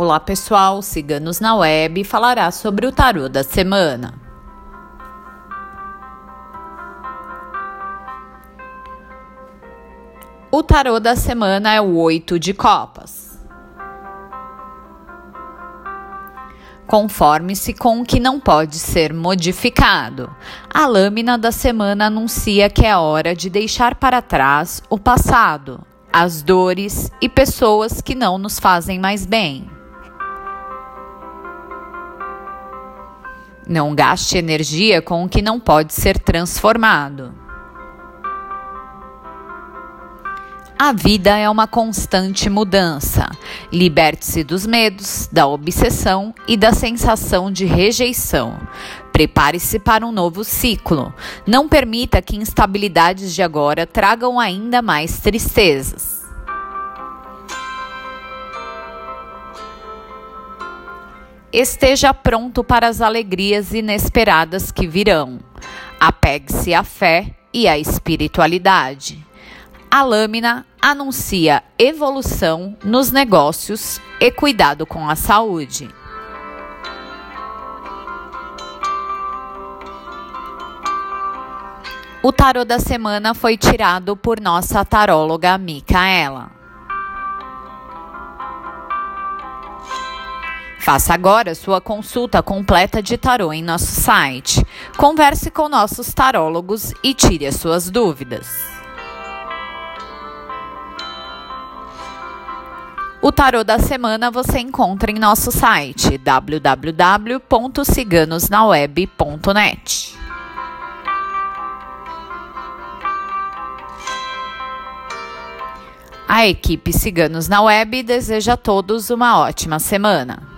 Olá pessoal, Ciganos na Web falará sobre o tarô da semana. O tarô da semana é o oito de copas. Conforme-se com o que não pode ser modificado. A lâmina da semana anuncia que é hora de deixar para trás o passado, as dores e pessoas que não nos fazem mais bem. Não gaste energia com o que não pode ser transformado. A vida é uma constante mudança. Liberte-se dos medos, da obsessão e da sensação de rejeição. Prepare-se para um novo ciclo. Não permita que instabilidades de agora tragam ainda mais tristezas. Esteja pronto para as alegrias inesperadas que virão. Apegue-se à fé e à espiritualidade. A lâmina anuncia evolução nos negócios e cuidado com a saúde. O tarô da semana foi tirado por nossa taróloga Micaela. Faça agora sua consulta completa de tarô em nosso site. Converse com nossos tarólogos e tire as suas dúvidas. O tarô da semana você encontra em nosso site www.ciganosnaweb.net. A equipe Ciganos na Web deseja a todos uma ótima semana.